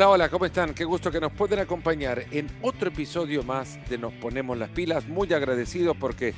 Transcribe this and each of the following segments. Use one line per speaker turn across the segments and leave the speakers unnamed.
Hola, hola, ¿cómo están? Qué gusto que nos pueden acompañar en otro episodio más de Nos Ponemos las Pilas. Muy agradecido porque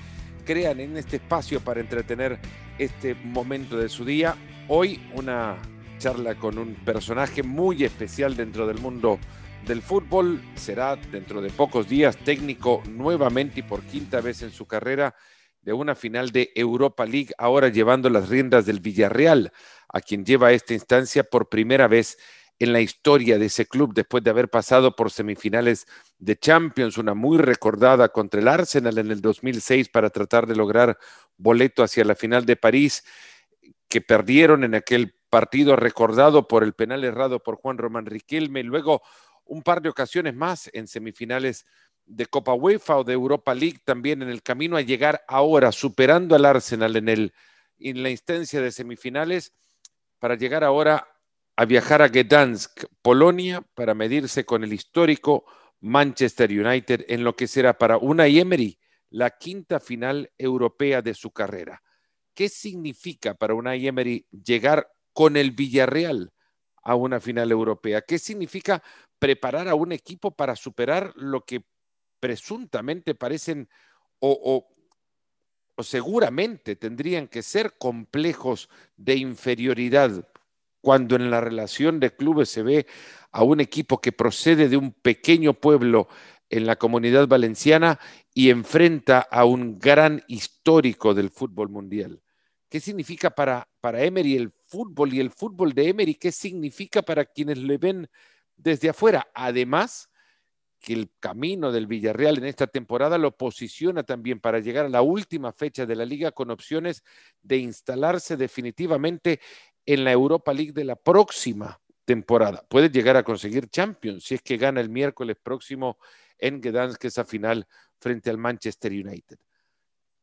crean en este espacio para entretener este momento de su día. Hoy una charla con un personaje muy especial dentro del mundo del fútbol. Será dentro de pocos días técnico nuevamente y por quinta vez en su carrera de una final de Europa League, ahora llevando las riendas del Villarreal, a quien lleva esta instancia por primera vez en la historia de ese club después de haber pasado por semifinales de Champions, una muy recordada contra el Arsenal en el 2006 para tratar de lograr boleto hacia la final de París, que perdieron en aquel partido recordado por el penal errado por Juan Román Riquelme, luego un par de ocasiones más en semifinales de Copa UEFA o de Europa League, también en el camino a llegar ahora, superando al Arsenal en, el, en la instancia de semifinales, para llegar ahora a viajar a Gdansk, Polonia, para medirse con el histórico Manchester United en lo que será para Unai Emery la quinta final europea de su carrera. ¿Qué significa para Unai Emery llegar con el Villarreal a una final europea? ¿Qué significa preparar a un equipo para superar lo que presuntamente parecen o, o seguramente tendrían que ser complejos de inferioridad cuando en la relación de clubes se ve a un equipo que procede de un pequeño pueblo en la comunidad valenciana y enfrenta a un gran histórico del fútbol mundial. ¿Qué significa para, para Emery el fútbol y el fútbol de Emery? ¿Qué significa para quienes le ven desde afuera? Además, que el camino del Villarreal en esta temporada lo posiciona también para llegar a la última fecha de la liga con opciones de instalarse definitivamente en la Europa League de la próxima temporada. Puede llegar a conseguir Champions si es que gana el miércoles próximo en Gdansk esa final frente al Manchester United.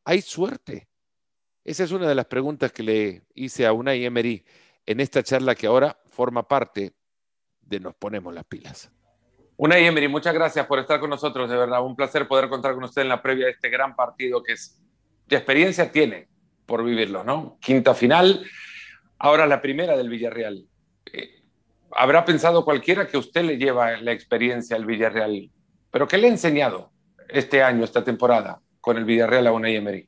¿Hay suerte? Esa es una de las preguntas que le hice a Unai Emery en esta charla que ahora forma parte de Nos Ponemos las Pilas. Unai Emery, muchas gracias por estar con nosotros, de verdad. Un placer poder contar con usted en la previa de este gran partido que es de experiencia tiene por vivirlo, ¿no? Quinta final, Ahora la primera del Villarreal. Eh, habrá pensado cualquiera que usted le lleva la experiencia al Villarreal, pero ¿qué le ha enseñado este año, esta temporada, con el Villarreal a Unai Emery?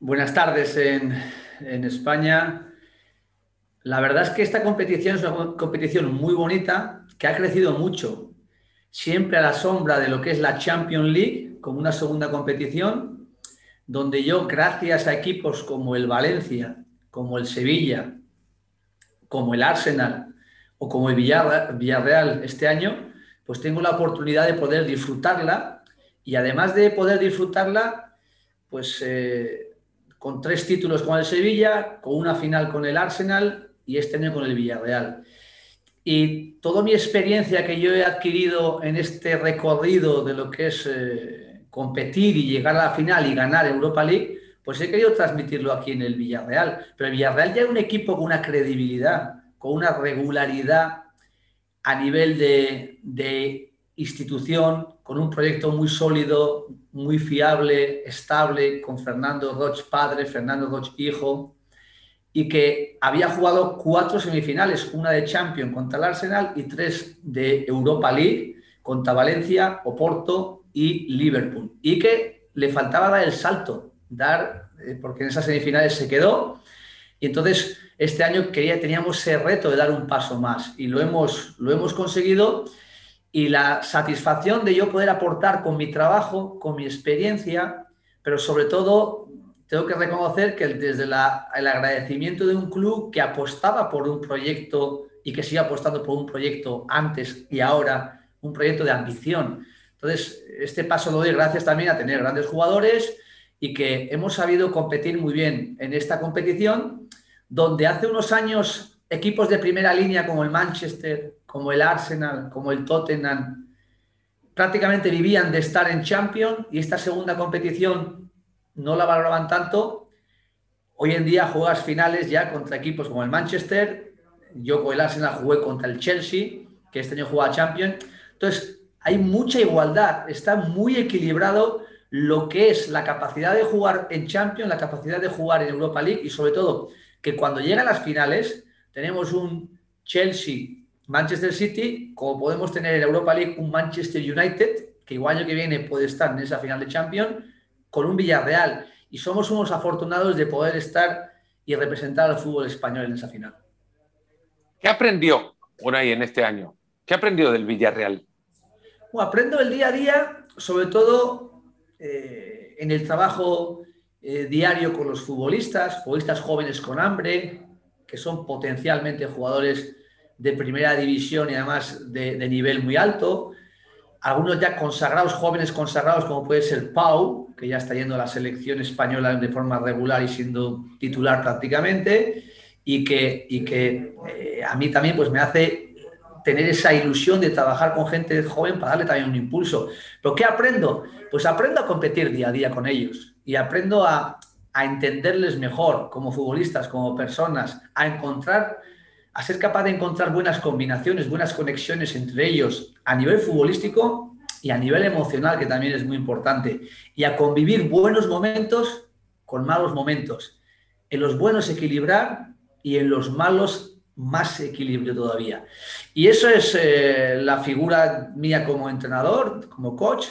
Buenas tardes en, en España. La verdad es que esta competición es una competición muy bonita que ha crecido mucho, siempre a la sombra de lo que es la Champions League, como una segunda competición, donde yo, gracias a equipos como el Valencia, como el Sevilla, como el Arsenal o como el Villarreal este año, pues tengo la oportunidad de poder disfrutarla y además de poder disfrutarla, pues eh, con tres títulos con el Sevilla, con una final con el Arsenal y este año con el Villarreal. Y toda mi experiencia que yo he adquirido en este recorrido de lo que es eh, competir y llegar a la final y ganar Europa League, pues he querido transmitirlo aquí en el Villarreal. Pero el Villarreal ya es un equipo con una credibilidad, con una regularidad a nivel de, institución, con un proyecto muy sólido, muy fiable, estable, con Fernando Roch padre, Fernando Roch hijo, y que había jugado cuatro semifinales, una de Champions contra el Arsenal y tres de Europa League contra Valencia, Oporto y Liverpool. Y que le faltaba dar el salto, dar, eh, porque en esas semifinales se quedó. Y entonces este año quería, teníamos ese reto de dar un paso más y lo hemos, lo hemos conseguido. Y la satisfacción de yo poder aportar con mi trabajo, con mi experiencia, pero sobre todo tengo que reconocer que desde el agradecimiento de un club que apostaba por un proyecto y que sigue apostando por un proyecto antes y ahora, un proyecto de ambición. Entonces, este paso lo doy gracias también a tener grandes jugadores, y que hemos sabido competir muy bien en esta competición, donde hace unos años equipos de primera línea como el Manchester, como el Arsenal, como el Tottenham, prácticamente vivían de estar en Champions y esta segunda competición no la valoraban tanto. Hoy en día juegas finales ya contra equipos como el Manchester, yo con el Arsenal jugué contra el Chelsea, que este año juega Champions. Entonces, hay mucha igualdad, está muy equilibrado lo que es la capacidad de jugar en Champions, la capacidad de jugar en Europa League y sobre todo que cuando llegan las finales tenemos un Chelsea Manchester City, como podemos tener en Europa League un Manchester United, que igual año que viene puede estar en esa final de Champions, con un Villarreal. Y somos unos afortunados de poder estar y representar al fútbol español en esa final.
¿Qué aprendió Unai en este año? ¿Qué aprendió del Villarreal?
Bueno, aprendo el día a día, sobre todo eh, en el trabajo eh, diario con los futbolistas, futbolistas jóvenes con hambre, que son potencialmente jugadores de primera división y además de, nivel muy alto. Algunos ya consagrados, jóvenes consagrados, como puede ser Pau, que ya está yendo a la selección española de forma regular y siendo titular prácticamente, y que, y que eh, a mí también pues, me hace tener esa ilusión de trabajar con gente joven para darle también un impulso. ¿Pero qué aprendo? Pues aprendo a competir día a día con ellos y aprendo a, entenderles mejor como futbolistas, como personas, a encontrar, a ser capaz de encontrar buenas combinaciones, buenas conexiones entre ellos a nivel futbolístico y a nivel emocional, que también es muy importante, y a convivir buenos momentos con malos momentos. En los buenos equilibrar y en los malos más equilibrio todavía. Y eso es eh, la figura mía como entrenador, como coach,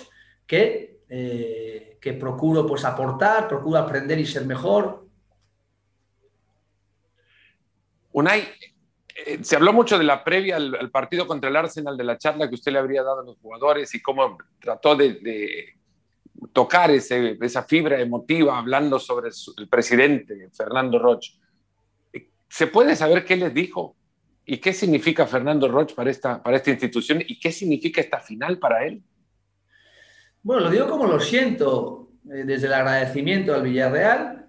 que eh, que procuro pues aportar, procuro aprender y ser mejor.
Unai, eh, se habló mucho de la previa al, partido contra el Arsenal, de la charla que usted le habría dado a los jugadores y cómo trató de, tocar esa fibra emotiva hablando sobre el presidente Fernando Roch. ¿Se puede saber qué les dijo? ¿Y qué significa Fernando Roch para esta, para esta institución? ¿Y qué significa esta final para él?
Bueno, lo digo como lo siento, eh, desde el agradecimiento al Villarreal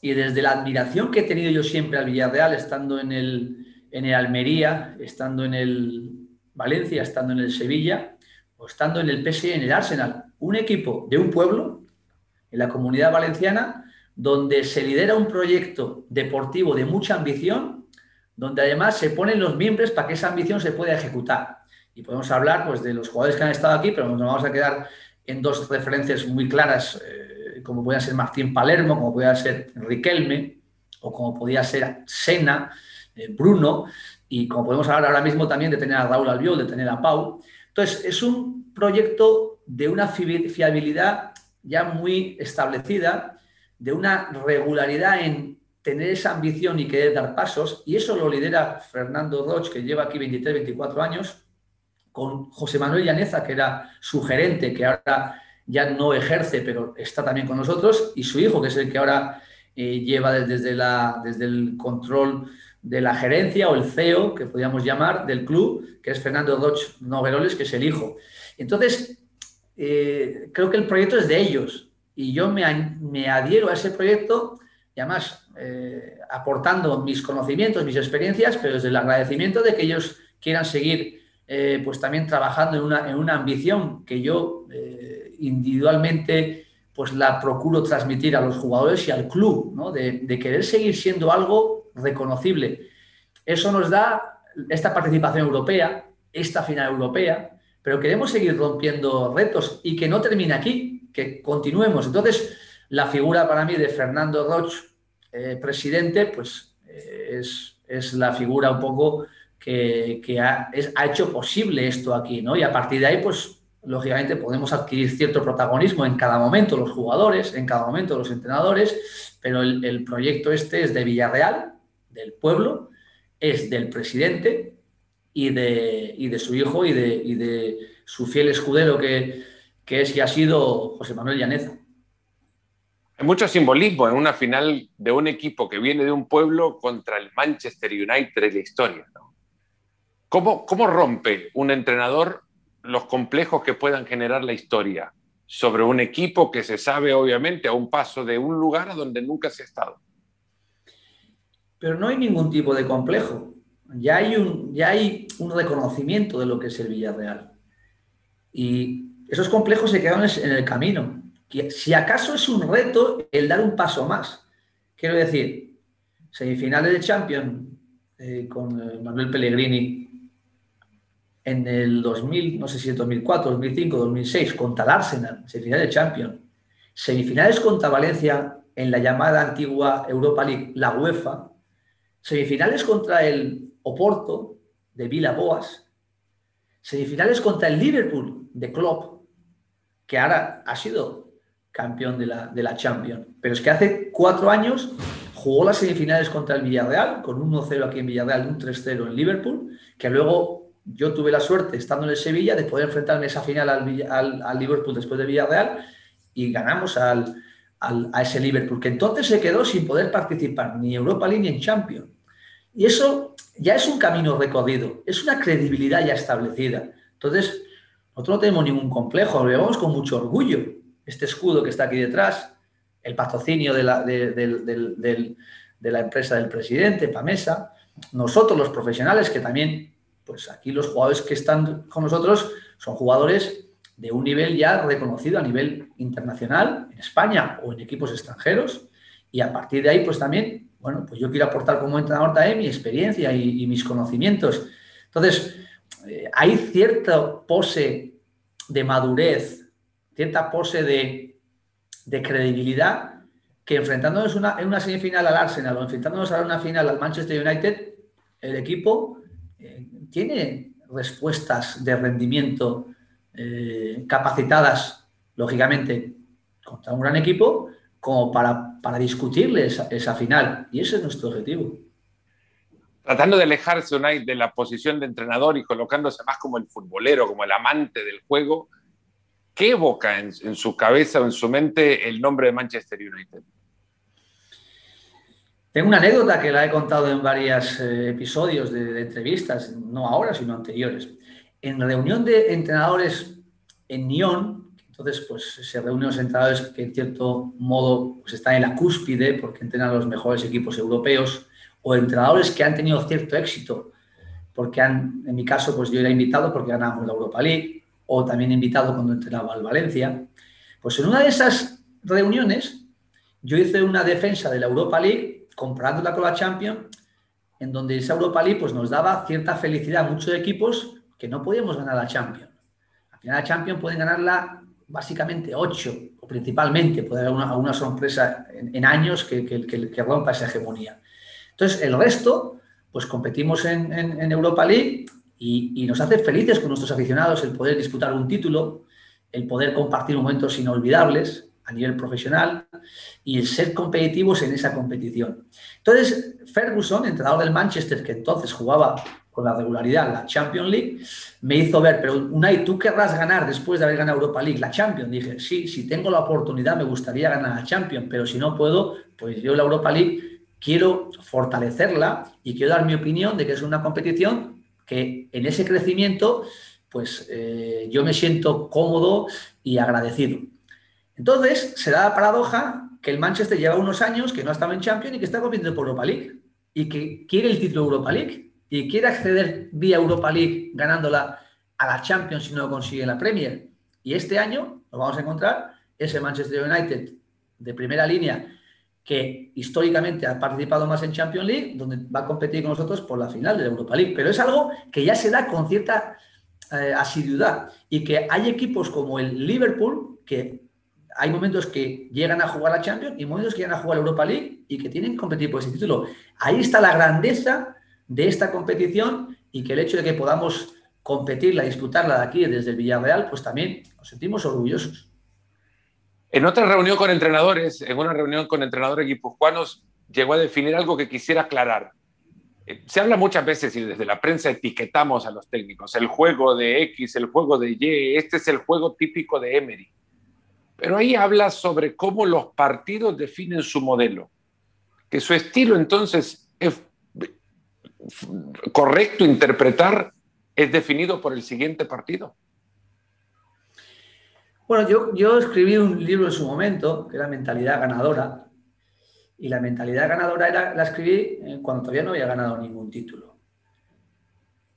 y desde la admiración que he tenido yo siempre al Villarreal, estando en el, en el Almería, estando en el Valencia, estando en el Sevilla o estando en el PSG, en el Arsenal. Un equipo de un pueblo, en la comunidad valenciana, donde se lidera un proyecto deportivo de mucha ambición, donde además se ponen los miembros para que esa ambición se pueda ejecutar. Y podemos hablar pues, de los jugadores que han estado aquí, pero nos vamos a quedar en dos referencias muy claras, eh, como podía ser Martín Palermo, como podía ser Riquelme, o como podía ser Sena, eh, Bruno, y como podemos hablar ahora mismo también de tener a Raúl Albiol, de tener a Pau. Entonces, es un proyecto de una fiabilidad ya muy establecida, de una regularidad en tener esa ambición y querer dar pasos, y eso lo lidera Fernando Roch, que lleva aquí 23, 24 años, con José Manuel Llaneza, que era su gerente, que ahora ya no ejerce, pero está también con nosotros, y su hijo, que es el que ahora eh, lleva desde, la, desde el control de la gerencia o el CEO, que podríamos llamar, del club, que es Fernando Roch Noveroles, que es el hijo. Entonces, eh, creo que el proyecto es de ellos y yo me, adhiero a ese proyecto y además eh, aportando mis conocimientos, mis experiencias, pero desde el agradecimiento de que ellos quieran seguir eh, pues también trabajando en una, en una ambición que yo eh, individualmente pues la procuro transmitir a los jugadores y al club, ¿no? de, querer seguir siendo algo reconocible. Eso nos da esta participación europea, esta final europea, pero queremos seguir rompiendo retos y que no termine aquí, que continuemos. Entonces, la figura para mí de Fernando Roch, eh, presidente, pues es, es, la figura un poco que, ha, hecho posible esto aquí, ¿no? Y a partir de ahí, pues, lógicamente podemos adquirir cierto protagonismo en cada momento los jugadores, en cada momento los entrenadores, pero el, proyecto este es de Villarreal, del pueblo, es del presidente y de, de su hijo y de, de, su fiel escudero que, que es y ha sido José Manuel Llaneza.
Hay mucho simbolismo en una final de un equipo que viene de un pueblo contra el Manchester United de la historia. ¿no? ¿Cómo, rompe un entrenador los complejos que puedan generar la historia sobre un equipo que se sabe obviamente a un paso de un lugar a donde nunca se ha estado?
Pero no hay ningún tipo de complejo. Ya hay un, ya hay un reconocimiento de lo que es el Villarreal. Y esos complejos se quedan en el camino. Si acaso es un reto el dar un paso más. Quiero decir, semifinales de Champions eh, con eh, Manuel Pellegrini en el 2000, no sé si es 2004, 2005, 2006, contra el Arsenal, semifinales de Champions, semifinales contra Valencia en la llamada antigua Europa League, la UEFA, semifinales contra el Oporto, de Villa Boas, semifinales contra el Liverpool de Klopp, que ahora ha sido campeón de la, de la Champions. Pero es que hace cuatro años jugó las semifinales contra el Villarreal, con un 1-0 aquí en Villarreal, un 3-0 en Liverpool, que luego yo tuve la suerte, estando en el Sevilla, de poder enfrentarme esa final al, al, Liverpool después de Villarreal y ganamos al, a ese Liverpool, que entonces se quedó sin poder participar ni Europa League ni en Champions. Y eso ya es un camino recorrido, es una credibilidad ya establecida. Entonces, nosotros no tenemos ningún complejo, lo con mucho orgullo. Este escudo que está aquí detrás, el patrocinio de la, empresa del presidente, Pamesa, nosotros los profesionales, que también, pues aquí los jugadores que están con nosotros son jugadores de un nivel ya reconocido a nivel internacional, en España o en equipos extranjeros, y a partir de ahí, pues también, bueno, pues yo quiero aportar como entrenador también mi experiencia y, mis conocimientos. Entonces, eh, hay cierta pose de madurez, cierta pose de, credibilidad que enfrentándonos en una semifinal al Arsenal o enfrentándonos a una final al Manchester United, el equipo eh, tiene respuestas de rendimiento eh, capacitadas, lógicamente, contra un gran equipo, como para, para discutirle esa, final. Y ese es nuestro objetivo.
Tratando de alejarse Unai de la posición de entrenador y colocándose más como el futbolero, como el amante del juego, ¿qué evoca en, su cabeza o en su mente el nombre de Manchester United?
Tengo una anécdota que la he contado en varios eh, episodios de, de, entrevistas, no ahora, sino anteriores en reunión de entrenadores en Nyon, entonces pues se reúnen los entrenadores que en cierto modo pues, están en la cúspide porque entrenan a los mejores equipos europeos o entrenadores que han tenido cierto éxito porque han, en mi caso pues yo era invitado porque ganábamos la Europa League o también invitado cuando entrenaba al Valencia. Pues en una de esas reuniones yo hice una defensa de la Europa League comprándola con la Champions en donde esa Europa League pues nos daba cierta felicidad a muchos equipos que no podíamos ganar la Champions. Al final la Champions pueden ganarla básicamente ocho, o principalmente, puede haber una, sorpresa en, años que, que, rompa esa hegemonía. Entonces, el resto, pues competimos en, Europa League y, nos hace felices con nuestros aficionados el poder disputar un título, el poder compartir momentos inolvidables a nivel profesional y el ser competitivos en esa competición. Entonces, Ferguson, entrenador del Manchester, que entonces jugaba con la regularidad la Champions League, me hizo ver, pero Unai, ¿tú querrás ganar después de haber ganado Europa League la Champions? Dije, sí, si tengo la oportunidad me gustaría ganar la Champions, pero si no puedo, pues yo la Europa League quiero fortalecerla y quiero dar mi opinión de que es una competición que en ese crecimiento, pues eh, yo me siento cómodo y agradecido. Entonces, se da la paradoja que el Manchester lleva unos años que no ha estado en Champions y que está compitiendo por Europa League y que quiere el título Europa League y quiere acceder vía Europa League ganándola a la Champions si no consigue la Premier. Y este año lo vamos a encontrar ese Manchester United de primera línea que históricamente ha participado más en Champions League, donde va a competir con nosotros por la final de Europa League. Pero es algo que ya se da con cierta eh, asiduidad y que hay equipos como el Liverpool que hay momentos que llegan a jugar la Champions y momentos que llegan a jugar la Europa League y que tienen que competir por ese título. Ahí está la grandeza de esta competición y que el hecho de que podamos competirla, disputarla de aquí desde el Villarreal, pues también nos sentimos orgullosos.
En otra reunión con entrenadores, en una reunión con entrenadores guipuzcoanos, llegó a definir algo que quisiera aclarar. Eh, se habla muchas veces y desde la prensa etiquetamos a los técnicos, el juego de X, el juego de Y, este es el juego típico de Emery. Pero ahí habla sobre cómo los partidos definen su modelo, que su estilo entonces es correcto interpretar es definido por el siguiente partido?
Bueno, yo, escribí un libro en su momento, que era Mentalidad Ganadora, y la mentalidad ganadora era, la escribí eh, cuando todavía no había ganado ningún título.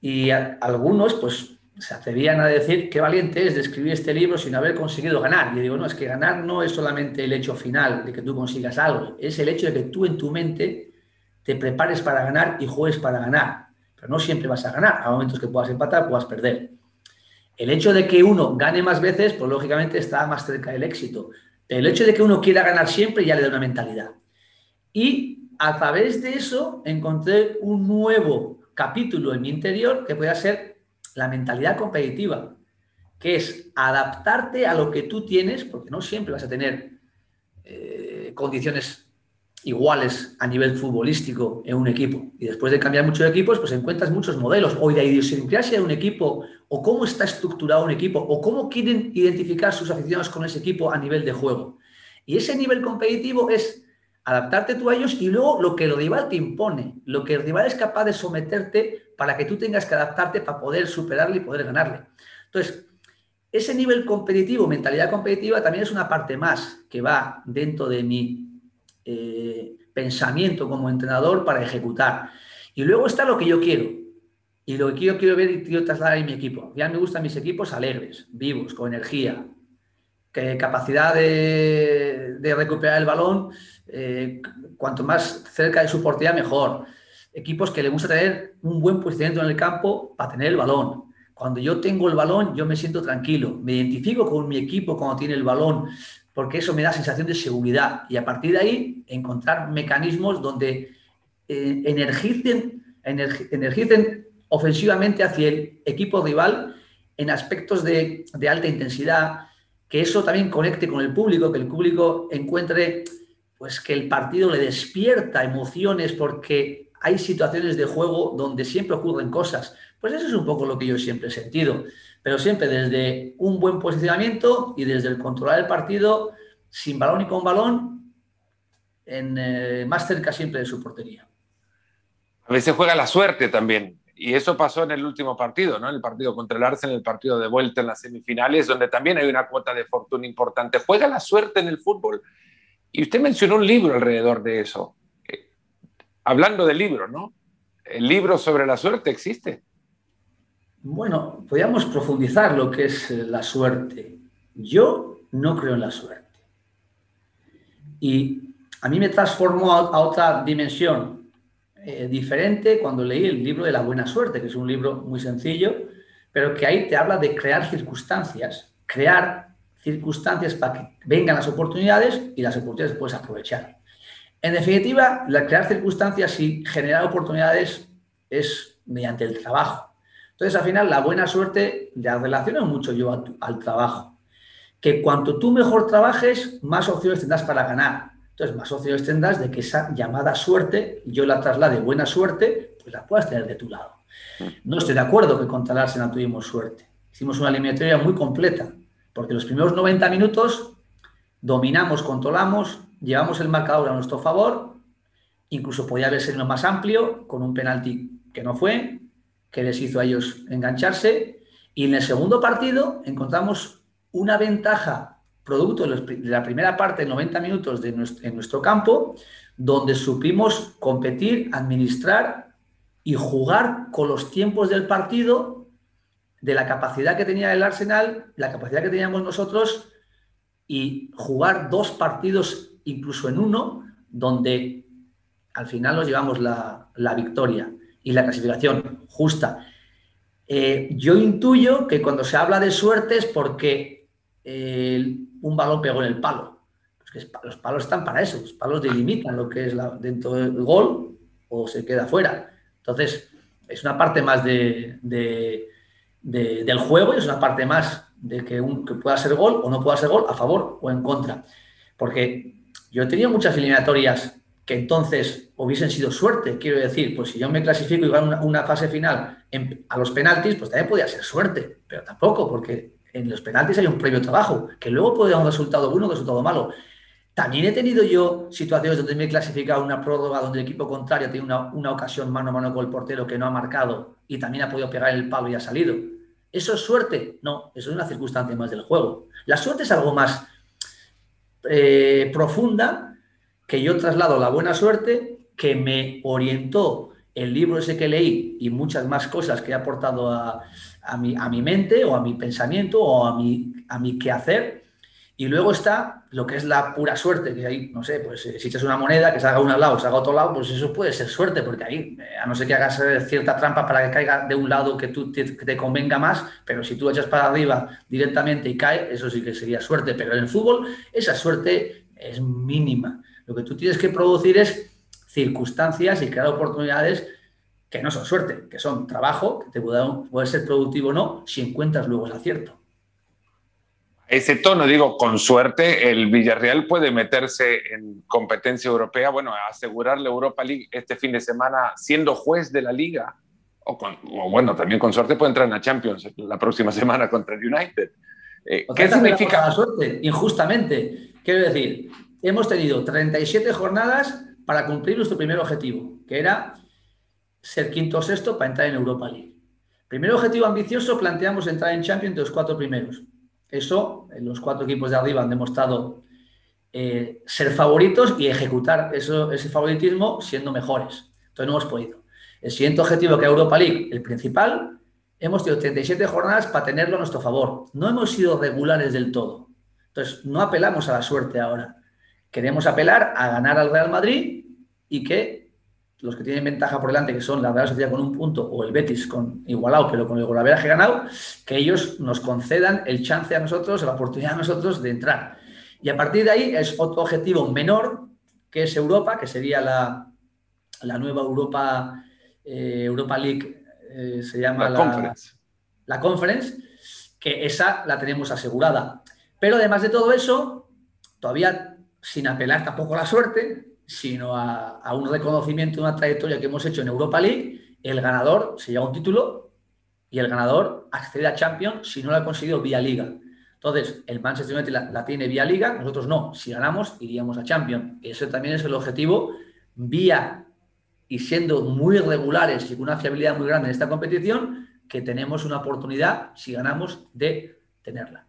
Y algunos, pues, se atrevían a decir qué valiente es de escribir este libro sin haber conseguido ganar. Y yo digo, no, es que ganar no es solamente el hecho final de que tú consigas algo, es el hecho de que tú en tu mente te prepares para ganar y juegues para ganar. Pero no siempre vas a ganar. Hay momentos que puedas empatar, puedas perder. El hecho de que uno gane más veces, pues lógicamente está más cerca del éxito. Pero el hecho de que uno quiera ganar siempre ya le da una mentalidad. Y a través de eso encontré un nuevo capítulo en mi interior que pueda ser la mentalidad competitiva, que es adaptarte a lo que tú tienes, porque no siempre vas a tener eh, condiciones iguales a nivel futbolístico en un equipo. Y después de cambiar muchos equipos, pues encuentras muchos modelos, o de idiosincrasia de un equipo, o cómo está estructurado un equipo, o cómo quieren identificar sus aficionados con ese equipo a nivel de juego. Y ese nivel competitivo es adaptarte tú a ellos y luego lo que el rival te impone, lo que el rival es capaz de someterte para que tú tengas que adaptarte para poder superarle y poder ganarle. Entonces, ese nivel competitivo, mentalidad competitiva, también es una parte más que va dentro de mi eh, pensamiento como entrenador para ejecutar. Y luego está lo que yo quiero. Y lo que yo quiero ver y quiero trasladar en mi equipo. Ya me gustan mis equipos alegres, vivos, con energía, que capacidad de, recuperar el balón, eh, cuanto más cerca de su portería, mejor. Equipos que le gusta tener un buen posicionamiento en el campo para tener el balón. Cuando yo tengo el balón, yo me siento tranquilo. Me identifico con mi equipo cuando tiene el balón, porque eso me da sensación de seguridad. Y a partir de ahí, encontrar mecanismos donde eh, energicen, energicen ofensivamente hacia el equipo rival en aspectos de, de alta intensidad, que eso también conecte con el público, que el público encuentre pues que el partido le despierta emociones porque hay situaciones de juego donde siempre ocurren cosas. Pues eso es un poco lo que yo siempre he sentido, pero siempre desde un buen posicionamiento y desde el controlar el partido sin balón y con balón, en, eh, más cerca siempre de su portería.
A veces juega la suerte también. Y eso pasó en el último partido, ¿no? En el partido contra el Arsenal, el partido de vuelta en las semifinales, donde también hay una cuota de fortuna importante. ¿Juega la suerte en el fútbol? Y usted mencionó un libro alrededor de eso. Eh, hablando del libro, ¿no? ¿El libro sobre la suerte existe?
Bueno, podríamos profundizar lo que es eh, la suerte. Yo no creo en la suerte. Y a mí me transformó a, otra dimensión eh, diferente cuando leí el libro de la buena suerte, que es un libro muy sencillo, pero que ahí te habla de crear circunstancias, crear circunstancias para que vengan las oportunidades y las oportunidades puedes aprovechar. En definitiva, crear circunstancias y generar oportunidades es mediante el trabajo. Entonces, al final, la buena suerte la relaciono mucho yo al trabajo. Que cuanto tú mejor trabajes, más opciones tendrás para ganar. Entonces, más opciones tendrás de que esa llamada suerte, yo la traslade buena suerte, pues la puedas tener de tu lado. No estoy de acuerdo que contra el Arsenal tuvimos suerte. Hicimos una eliminatoria muy completa, porque los primeros 90 minutos dominamos, controlamos, llevamos el marcador a nuestro favor, incluso podía haber sido más amplio, con un penalti que no fue, que les hizo a ellos engancharse. Y en el segundo partido encontramos una ventaja producto de la primera parte, 90 minutos de en nuestro campo, donde supimos competir, administrar y jugar con los tiempos del partido, de la capacidad que tenía el Arsenal, la capacidad que teníamos nosotros, y jugar dos partidos incluso en uno, donde al final nos llevamos la, la victoria y la clasificación justa. Eh, yo intuyo que cuando se habla de suerte es porque eh, un balón pegó en el palo. los palos están para eso, los palos delimitan lo que es dentro del gol o se queda fuera. Entonces, es una parte más de, del juego y es una parte más de que, un, que pueda ser gol o no pueda ser gol a favor o en contra. Porque yo he tenido muchas eliminatorias que entonces hubiesen sido suerte. Quiero decir, pues si yo me clasifico y gano una, fase final a los penaltis, pues también podría ser suerte, pero tampoco, porque en los penaltis hay un previo trabajo, que luego puede dar un resultado bueno o un resultado malo. También he tenido yo situaciones donde me he clasificado una prórroga donde el equipo contrario tiene una, una ocasión mano a mano con el portero que no ha marcado y también ha podido pegar el palo y ha salido. ¿Eso es suerte? No, eso es una circunstancia más del juego. La suerte es algo más eh, profunda que yo traslado la buena suerte que me orientó el libro ese que leí y muchas más cosas que he aportado a, mi, a mi, mente o a mi pensamiento o a mi, a mi quehacer. Y luego está lo que es la pura suerte, que ahí, no sé, pues eh, si echas una moneda que se haga un lado, se haga otro lado, pues eso puede ser suerte, porque ahí, eh, a no ser que hagas eh, cierta trampa para que caiga de un lado que, tú, te, que te convenga más, pero si tú echas para arriba directamente y cae, eso sí que sería suerte. Pero en el fútbol esa suerte es mínima. Lo que tú tienes que producir es circunstancias y crear oportunidades que no son suerte, que son trabajo, que te puede, ser productivo o no, si encuentras luego el acierto.
Ese tono, digo, con suerte, el Villarreal puede meterse en competencia europea, bueno, asegurar la Europa League este fin de semana siendo juez de la liga, o, bueno, también con suerte puede entrar en la Champions la próxima semana contra el United.
Eh, ¿Qué significa? La suerte, injustamente. Quiero decir, hemos tenido 37 jornadas para cumplir nuestro primer objetivo, que era ser quinto o sexto para entrar en Europa League. Primer objetivo ambicioso, planteamos entrar en Champions de los cuatro primeros. Eso, los cuatro equipos de arriba han demostrado eh, ser favoritos y ejecutar eso, ese favoritismo siendo mejores. Entonces no hemos podido. El siguiente objetivo que Europa League, el principal, hemos tenido 37 jornadas para tenerlo a nuestro favor. No hemos sido regulares del todo. Entonces no apelamos a la suerte ahora. Queremos apelar a ganar al Real Madrid y que los que tienen ventaja por delante, que son la Real Sociedad con un punto o el Betis con igualado, pero con el golaveraje ganado, que ellos nos concedan el chance a nosotros, la oportunidad a nosotros de entrar. Y a partir de ahí es otro objetivo menor, que es Europa, que sería la, la nueva Europa, eh, Europa League, eh, se llama la, conference. la Conference, que esa la tenemos asegurada. Pero además de todo eso, todavía sin apelar tampoco a la suerte, sino a, un reconocimiento, una trayectoria que hemos hecho en Europa League, el ganador se lleva un título y el ganador accede a Champions si no lo ha conseguido vía Liga. Entonces, el Manchester United la, tiene vía Liga, nosotros no. Si ganamos, iríamos a Champions. Ese también es el objetivo, vía y siendo muy regulares y con una fiabilidad muy grande en esta competición, que tenemos una oportunidad, si ganamos, de tenerla.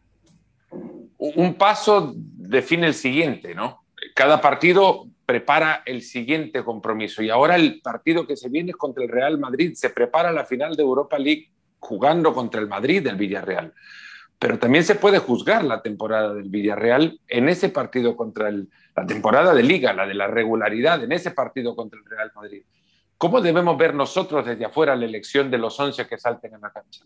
Un paso define el siguiente, ¿no? Cada partido prepara el siguiente compromiso. Y ahora el partido que se viene es contra el Real Madrid. Se prepara la final de Europa League jugando contra el Madrid del Villarreal. Pero también se puede juzgar la temporada del Villarreal en ese partido contra el, la temporada de liga, la de la regularidad, en ese partido contra el Real Madrid. ¿Cómo debemos ver nosotros desde afuera la elección de los 11 que salten en la cancha?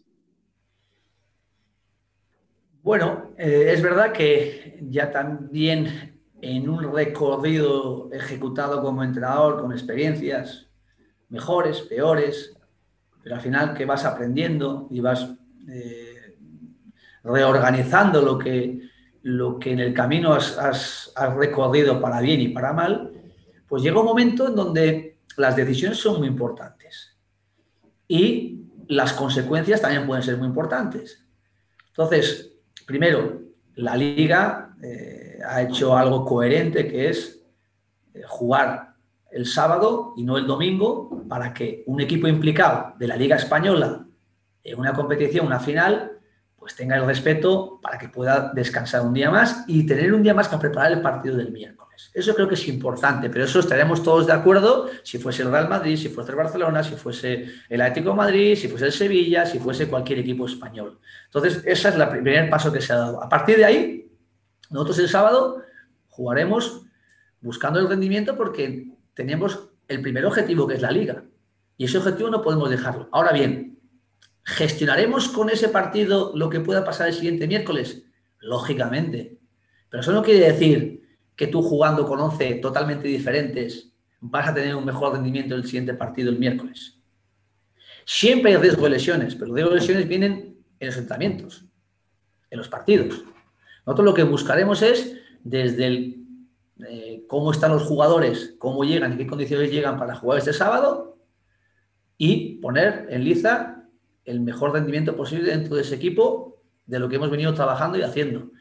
Bueno, eh, es verdad que ya también en un recorrido ejecutado como entrenador, con experiencias mejores, peores, pero al final que vas aprendiendo y vas eh, reorganizando lo que, lo que en el camino has, has, recorrido para bien y para mal, pues llega un momento en donde las decisiones son muy importantes y las consecuencias también pueden ser muy importantes. Entonces, primero, la liga eh, ha hecho algo coherente que es eh, jugar el sábado y no el domingo para que un equipo implicado de la liga española en una competición, una final, pues tenga el respeto para que pueda descansar un día más y tener un día más para preparar el partido del miércoles. Eso creo que es importante, pero eso estaremos todos de acuerdo si fuese el Real Madrid, si fuese el Barcelona, si fuese el Atlético Madrid, si fuese el Sevilla, si fuese cualquier equipo español. Entonces, ese es el primer paso que se ha dado. A partir de ahí, nosotros el sábado jugaremos buscando el rendimiento porque tenemos el primer objetivo que es la liga. Y ese objetivo no podemos dejarlo. Ahora bien, ¿gestionaremos con ese partido lo que pueda pasar el siguiente miércoles? Lógicamente. Pero eso no quiere decir que tú jugando con 11 totalmente diferentes vas a tener un mejor rendimiento en el siguiente partido el miércoles. Siempre hay riesgo de lesiones, pero los riesgos de lesiones vienen en los entrenamientos, en los partidos. Nosotros lo que buscaremos es desde el eh, cómo están los jugadores, cómo llegan y qué condiciones llegan para jugar este sábado y poner en liza el mejor rendimiento posible dentro de ese equipo de lo que hemos venido trabajando y haciendo.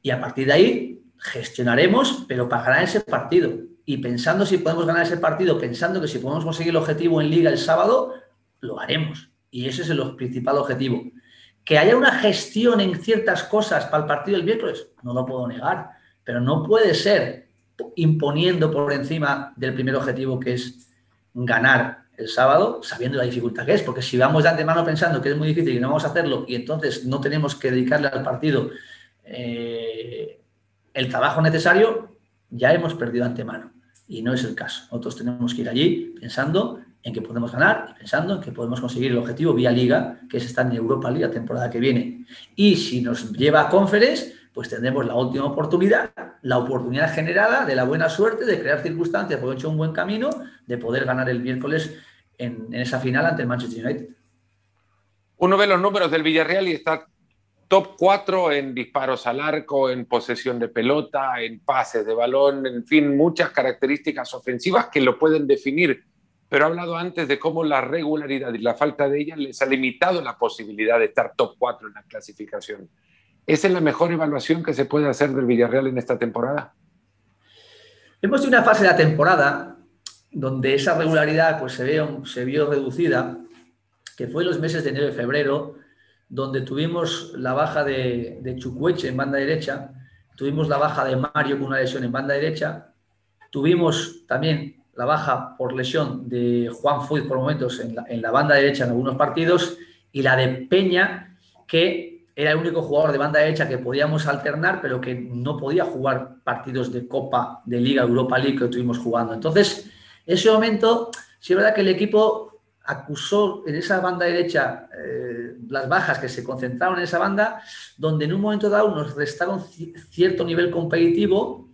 Y a partir de ahí gestionaremos, pero para ganar ese partido. Y pensando si podemos ganar ese partido, pensando que si podemos conseguir el objetivo en liga el sábado, lo haremos. Y ese es el principal objetivo. Que haya una gestión en ciertas cosas para el partido del miércoles, no lo puedo negar, pero no puede ser imponiendo por encima del primer objetivo que es ganar el sábado, sabiendo la dificultad que es, porque si vamos de antemano pensando que es muy difícil y no vamos a hacerlo y entonces no tenemos que dedicarle al partido eh, el trabajo necesario, ya hemos perdido antemano. Y no es el caso. Nosotros tenemos que ir allí pensando en que podemos ganar y pensando en que podemos conseguir el objetivo vía liga, que es estar en Europa League la temporada que viene. Y si nos lleva a Conference, pues tendremos la última oportunidad, la oportunidad generada de la buena suerte de crear circunstancias, porque he hecho un buen camino, de poder ganar el miércoles en, esa final ante el Manchester United.
Uno ve los números del Villarreal y está top 4 en disparos al arco, en posesión de pelota, en pases de balón, en fin, muchas características ofensivas que lo pueden definir. Pero he hablado antes de cómo la regularidad y la falta de ella les ha limitado la posibilidad de estar top 4 en la clasificación. ¿Esa es la mejor evaluación que se puede hacer del Villarreal en esta temporada?
Hemos tenido una fase de la temporada donde esa regularidad pues, se, vio, se vio reducida, que fue los meses de enero y febrero, donde tuvimos la baja de, Chucueche en banda derecha, tuvimos la baja de Mario con una lesión en banda derecha, tuvimos también la baja por lesión de Juan Fuiz por momentos en la, en banda derecha en algunos partidos y la de Peña, que era el único jugador de banda derecha que podíamos alternar, pero que no podía jugar partidos de Copa, de Liga, Europa League que estuvimos jugando. Entonces, en ese momento, sí es verdad que el equipo acusó en esa banda derecha eh, las bajas que se concentraron en esa banda, donde en un momento dado nos restaron cierto nivel competitivo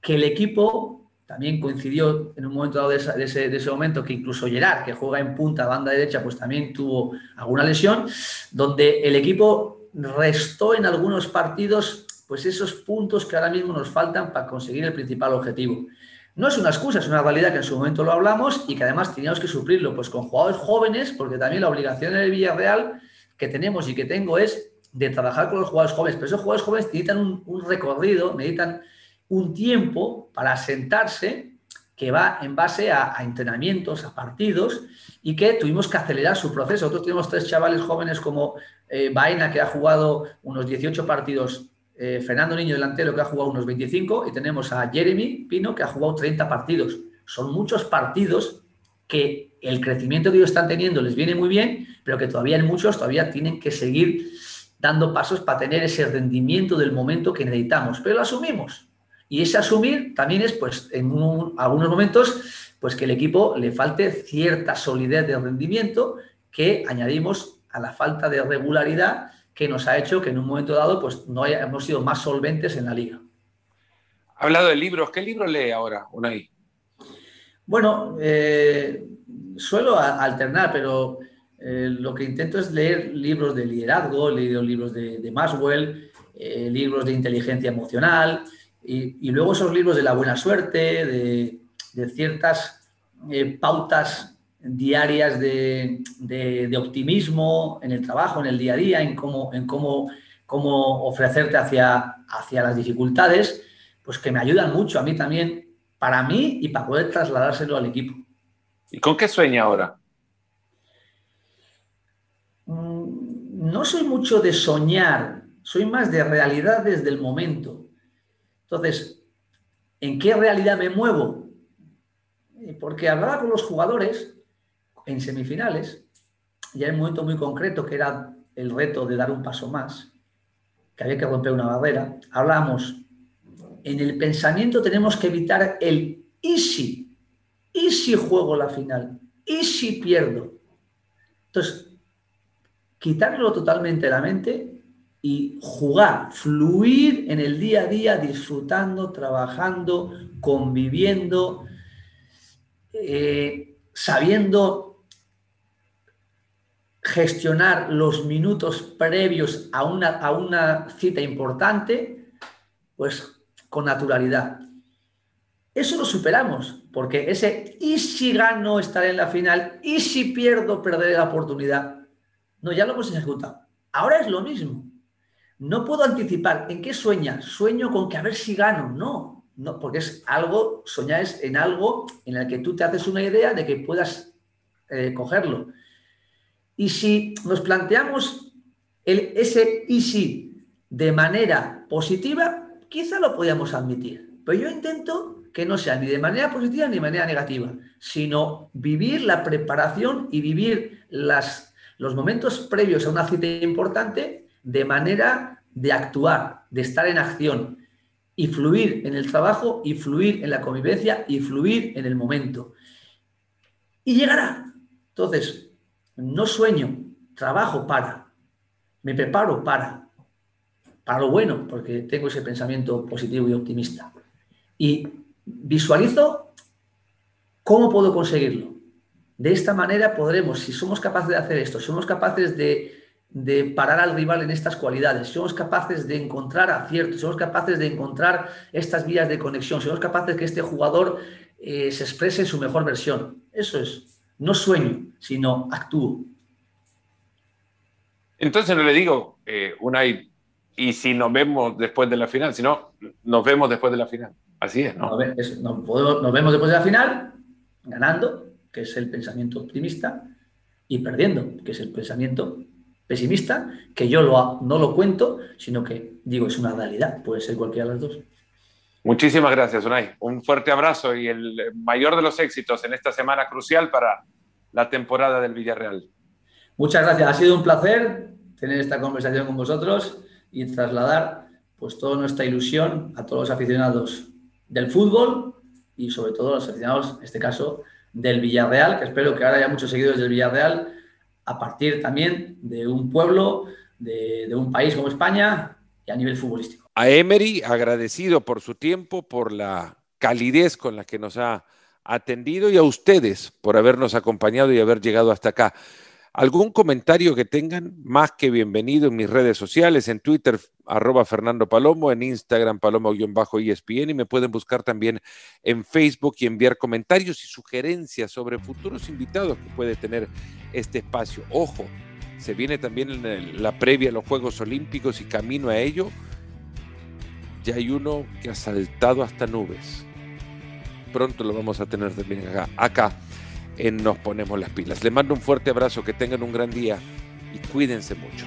que el equipo también coincidió en un momento dado de, ese, de, ese, momento que incluso Gerard, que juega en punta, banda derecha, pues también tuvo alguna lesión, donde el equipo restó en algunos partidos pues esos puntos que ahora mismo nos faltan para conseguir el principal objetivo. No es una excusa, es una realidad que en su momento lo hablamos y que además teníamos que suplirlo pues con jugadores jóvenes, porque también la obligación del Villarreal que tenemos y que tengo es de trabajar con los jugadores jóvenes, pero esos jugadores jóvenes necesitan un, recorrido, necesitan un tiempo para sentarse que va en base a, entrenamientos, a partidos y que tuvimos que acelerar su proceso. Nosotros tenemos tres chavales jóvenes como eh, Baena, que ha jugado unos 18 partidos eh, Fernando Niño delantero que ha jugado unos 25 y tenemos a Jeremy Pino que ha jugado 30 partidos. Son muchos partidos que el crecimiento que ellos están teniendo les viene muy bien, pero que todavía en muchos todavía tienen que seguir dando pasos para tener ese rendimiento del momento que necesitamos. Pero lo asumimos. Y ese asumir también es, pues, en algunos momentos, pues que el equipo le falte cierta solidez de rendimiento que añadimos a la falta de regularidad que nos ha hecho que en un momento dado pues, no hayamos sido más solventes en la liga.
Ha hablado de libros. ¿Qué libro lee ahora, Unai?
Bueno, eh, suelo alternar, pero eh, lo que intento es leer libros de liderazgo, leído libros de, de Maxwell, eh, libros de inteligencia emocional y, luego esos libros de la buena suerte, de, de ciertas pautas diarias de, optimismo en el trabajo, en el día a día, en cómo, en cómo, cómo ofrecerte hacia, hacia las dificultades, pues que me ayudan mucho a mí también, para mí y para poder trasladárselo al equipo.
¿Y con qué sueña ahora?
Mm, no soy mucho de soñar, soy más de realidad desde el momento. Entonces, ¿en qué realidad me muevo? Porque hablaba con los jugadores en semifinales, ya en un momento muy concreto que era el reto de dar un paso más, que había que romper una barrera, hablamos, en el pensamiento tenemos que evitar el y si, y si juego la final, y si pierdo. Entonces, quitarlo totalmente de la mente y jugar, fluir en el día a día, disfrutando, trabajando, conviviendo, eh, sabiendo gestionar los minutos previos a una, a una cita importante, pues con naturalidad. Eso lo superamos, porque ese y si gano estaré en la final, y si pierdo perderé la oportunidad. No, ya lo hemos ejecutado. Ahora es lo mismo. No puedo anticipar en qué sueña. Sueño con que a ver si gano. No, no, porque es algo, soñar es en algo en el que tú te haces una idea de que puedas eh, cogerlo. Y si nos planteamos el, ese y de manera positiva, quizá lo podíamos admitir. Pero yo intento que no sea ni de manera positiva ni de manera negativa, sino vivir la preparación y vivir las, los momentos previos a una cita importante de manera de actuar, de estar en acción y fluir en el trabajo y fluir en la convivencia y fluir en el momento. Y llegará. Entonces, no sueño, trabajo para, me preparo para, para lo bueno, porque tengo ese pensamiento positivo y optimista. Y visualizo cómo puedo conseguirlo. De esta manera podremos, si somos capaces de hacer esto, somos capaces de, parar al rival en estas cualidades, somos capaces de encontrar aciertos, somos capaces de encontrar estas vías de conexión, somos capaces de que este jugador eh, se exprese en su mejor versión. Eso es, no sueño, sino actúo.
Entonces no le digo, eh, Unai, y si nos vemos después de la final, si no, nos vemos después de la final. Así es, ¿no?
Nos, vemos después de la final, ganando, que es el pensamiento optimista, y perdiendo, que es el pensamiento pesimista, que yo lo, no lo cuento, sino que digo, es una realidad, puede ser cualquiera de las dos.
Muchísimas gracias, Unai. Un fuerte abrazo y el mayor de los éxitos en esta semana crucial para la temporada del Villarreal.
Muchas gracias, ha sido un placer tener esta conversación con vosotros y trasladar pues toda nuestra ilusión a todos los aficionados del fútbol y sobre todo los aficionados, en este caso, del Villarreal, que espero que ahora haya muchos seguidores del Villarreal, a partir también de un pueblo, de un país como España y a nivel futbolístico.
A Emery, agradecido por su tiempo, por la calidez con la que nos ha atendido y a ustedes por habernos acompañado y haber llegado hasta acá. ¿Algún comentario que tengan? Más que bienvenido en mis redes sociales, en Twitter, arroba Fernando Palomo, en Instagram, palomo-espn, y me pueden buscar también en Facebook y enviar comentarios y sugerencias sobre futuros invitados que puede tener este espacio. Ojo, se viene también en la previa a los Juegos Olímpicos y camino a ello. Ya hay uno que ha saltado hasta nubes. Pronto lo vamos a tener también acá. acá en Nos Ponemos las Pilas. Les mando un fuerte abrazo, que tengan un gran día y cuídense mucho.